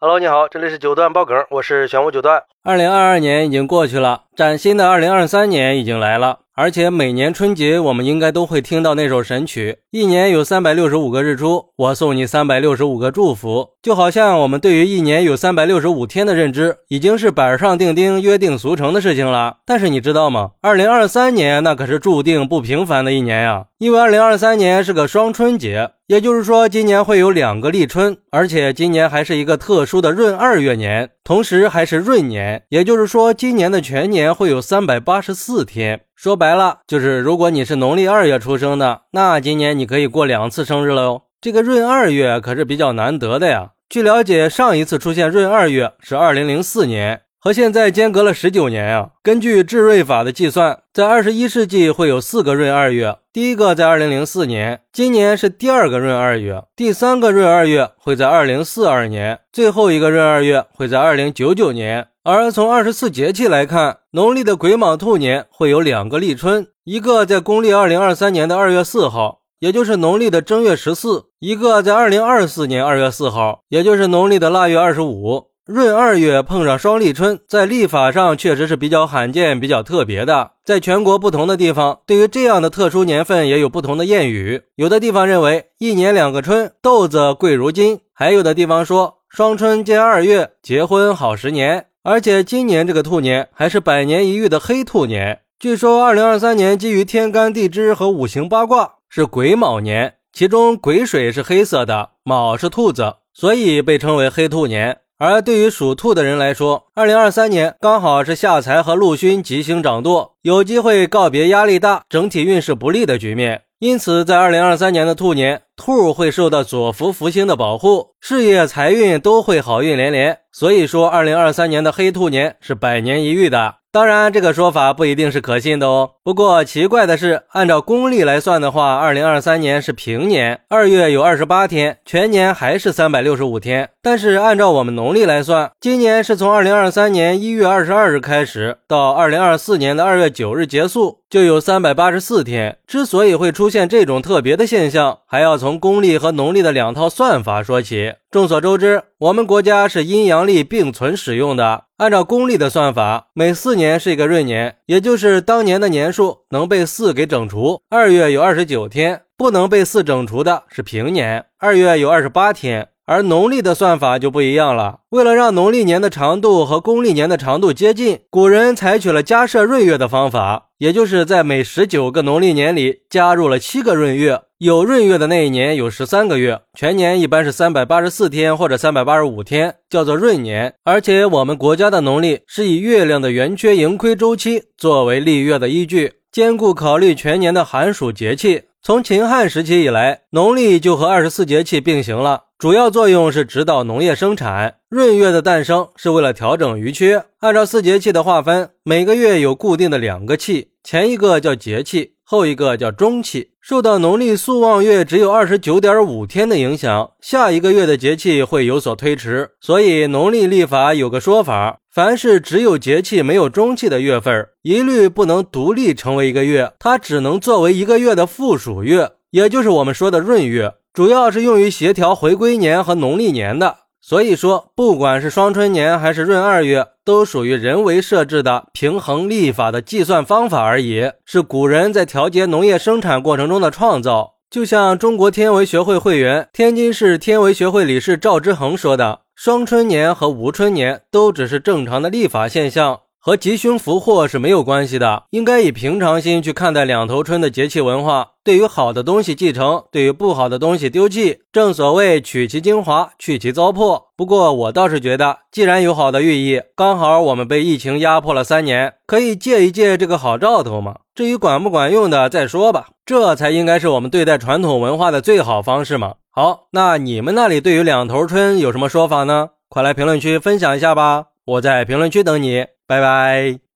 Hello，你好，这里是九段爆梗，我是玄武九段。二零二二年已经过去了，崭新的二零二三年已经来了。而且每年春节，我们应该都会听到那首神曲。一年有三百六十五个日出，我送你三百六十五个祝福。就好像我们对于一年有三百六十五天的认知，已经是板上钉钉、约定俗成的事情了。但是你知道吗？二零二三年那可是注定不平凡的一年呀，因为二零二三年是个双春节，也就是说今年会有两个立春，而且今年还是一个特殊的闰二月年，同时还是闰年，也就是说今年的全年会有三百八十四天。说白了，就是如果你是农历二月出生的，那今年你可以过两次生日了哟。这个闰二月可是比较难得的呀。据了解，上一次出现闰二月是二零零四年，和现在间隔了十九年呀。根据智瑞法的计算，在二十一世纪会有四个闰二月，第一个在二零零四年，今年是第二个闰二月，第三个闰二月会在二零四二年，最后一个闰二月会在二零九九年。而从二十四节气来看，农历的癸卯兔年会有两个立春，一个在公历二零二三年的二月四号，也就是农历的正月十四；一个在二零二四年二月四号，也就是农历的腊月二十五。闰二月碰上双立春，在历法上确实是比较罕见、比较特别的。在全国不同的地方，对于这样的特殊年份也有不同的谚语。有的地方认为一年两个春，豆子贵如金；还有的地方说双春兼二月，结婚好十年。而且今年这个兔年还是百年一遇的黑兔年。据说二零二三年基于天干地支和五行八卦是癸卯年，其中癸水是黑色的，卯是兔子，所以被称为黑兔年。而对于属兔的人来说，二零二三年刚好是夏财和禄勋吉星掌舵，有机会告别压力大、整体运势不利的局面。因此，在二零二三年的兔年，兔会受到左福福星的保护，事业财运都会好运连连。所以说，二零二三年的黑兔年是百年一遇的。当然，这个说法不一定是可信的哦。不过奇怪的是，按照公历来算的话，二零二三年是平年，二月有二十八天，全年还是三百六十五天。但是按照我们农历来算，今年是从二零二三年一月二十二日开始，到二零二四年的二月九日结束，就有三百八十四天。之所以会出现这种特别的现象，还要从公历和农历的两套算法说起。众所周知，我们国家是阴阳历并存使用的。按照公历的算法，每四年是一个闰年，也就是当年的年数能被四给整除。二月有二十九天，不能被四整除的是平年。二月有二十八天。而农历的算法就不一样了。为了让农历年的长度和公历年的长度接近，古人采取了加设闰月的方法，也就是在每十九个农历年里加入了七个闰月。有闰月的那一年有十三个月，全年一般是三百八十四天或者三百八十五天，叫做闰年。而且我们国家的农历是以月亮的圆缺盈亏周期作为历月的依据，兼顾考虑全年的寒暑节气。从秦汉时期以来，农历就和二十四节气并行了。主要作用是指导农业生产。闰月的诞生是为了调整余缺。按照四节气的划分，每个月有固定的两个气，前一个叫节气，后一个叫中气。受到农历朔望月只有二十九点五天的影响，下一个月的节气会有所推迟。所以农历历法有个说法：凡是只有节气没有中气的月份，一律不能独立成为一个月，它只能作为一个月的附属月，也就是我们说的闰月。主要是用于协调回归年和农历年的，所以说不管是双春年还是闰二月，都属于人为设置的平衡历法的计算方法而已，是古人在调节农业生产过程中的创造。就像中国天文学会会员、天津市天文学会理事赵之恒说的：“双春年和无春年都只是正常的历法现象。”和吉凶福祸是没有关系的，应该以平常心去看待两头春的节气文化。对于好的东西继承，对于不好的东西丢弃。正所谓取其精华，去其糟粕。不过我倒是觉得，既然有好的寓意，刚好我们被疫情压迫了三年，可以借一借这个好兆头嘛。至于管不管用的再说吧，这才应该是我们对待传统文化的最好方式嘛。好，那你们那里对于两头春有什么说法呢？快来评论区分享一下吧，我在评论区等你。拜拜。